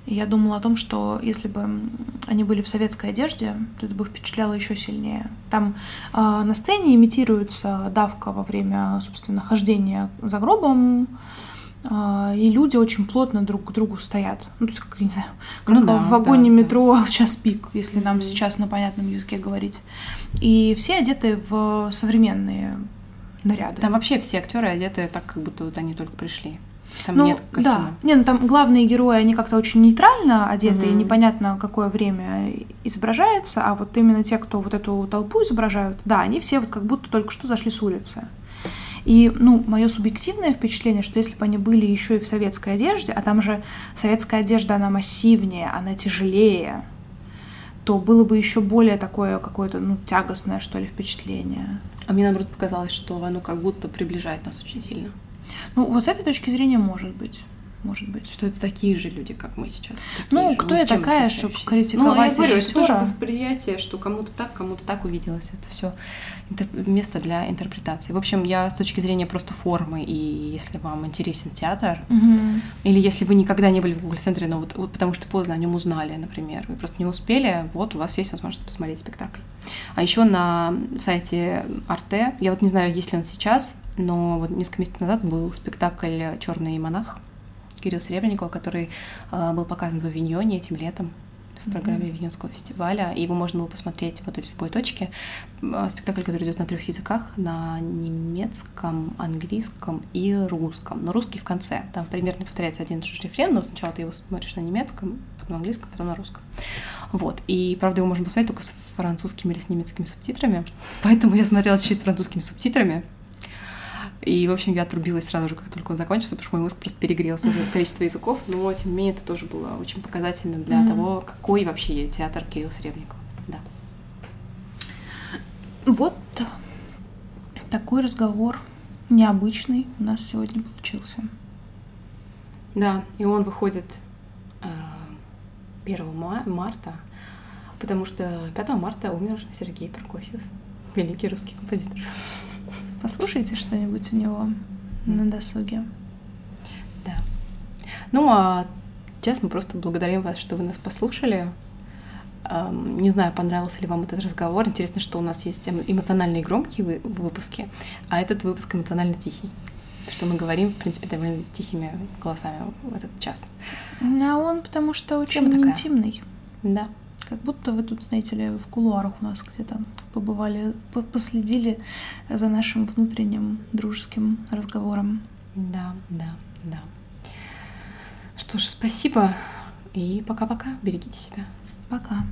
Я думала о том, что если бы они были в советской одежде, то это бы впечатляло еще сильнее. Там э, на сцене имитируется давка во время, собственно, хождения за гробом, и люди очень плотно друг к другу стоят. Ну, то есть, как, не знаю, как ну, да, в вагоне да, метро да. в час пик, если нам mm-hmm. сейчас на понятном языке говорить. И все одеты в современные наряды. Там вообще все актеры одеты так, как будто вот они только пришли. Там ну, нет костюма. Да. Не, ну там главные герои, они как-то очень нейтрально одеты, угу. непонятно, какое время изображается, а вот именно те, кто вот эту толпу изображают, да, они все вот как будто только что зашли с улицы. И, ну, мое субъективное впечатление, что если бы они были еще и в советской одежде, а там же советская одежда, она массивнее, она тяжелее, то было бы еще более такое какое-то, ну, тягостное, что ли, впечатление. А мне, наоборот, показалось, что оно как будто приближает нас очень сильно. Ну, вот с этой точки зрения может быть может быть. Что это такие же люди, как мы сейчас. Ну, кто я такая, чтобы критиковать Ну, я говорю, это тоже восприятие, что кому-то так, кому-то так увиделось. Это все место для интерпретации. В общем, я с точки зрения просто формы, и если вам интересен театр, угу. или если вы никогда не были в Google центре но вот, вот потому что поздно о нем узнали, например, вы просто не успели, вот у вас есть возможность посмотреть спектакль. А еще на сайте Арте, я вот не знаю, есть ли он сейчас, но вот несколько месяцев назад был спектакль Черный монах Кирилла Серебренникова, который э, был показан в Авиньоне этим летом в программе mm-hmm. Авиньонского фестиваля. И его можно было посмотреть вот в любой точке. А, спектакль, который идет на трех языках, на немецком, английском и русском. Но русский в конце. Там примерно повторяется один и тот же рефрен, но сначала ты его смотришь на немецком, потом на английском, потом на русском. Вот. И, правда, его можно посмотреть только с французскими или с немецкими субтитрами. Поэтому я смотрела чуть с французскими субтитрами. И, в общем, я отрубилась сразу же, как только он закончился, потому что мой мозг просто перегрелся от количества языков. Но, тем не менее, это тоже было очень показательно для mm-hmm. того, какой вообще театр Кирилл Серебников. Да. Вот такой разговор необычный у нас сегодня получился. Да, и он выходит 1 э, марта, потому что 5 марта умер Сергей Прокофьев, великий русский композитор. Послушайте что-нибудь у него на досуге. Да. Ну, а сейчас мы просто благодарим вас, что вы нас послушали. Не знаю, понравился ли вам этот разговор. Интересно, что у нас есть эмоциональные громкие выпуски, а этот выпуск эмоционально тихий. Что мы говорим, в принципе, довольно тихими голосами в этот час. А он потому что очень интимный. Да. Как будто вы тут, знаете ли, в кулуарах у нас где-то побывали, последили за нашим внутренним дружеским разговором. Да, да, да. Что ж, спасибо и пока-пока. Берегите себя. Пока.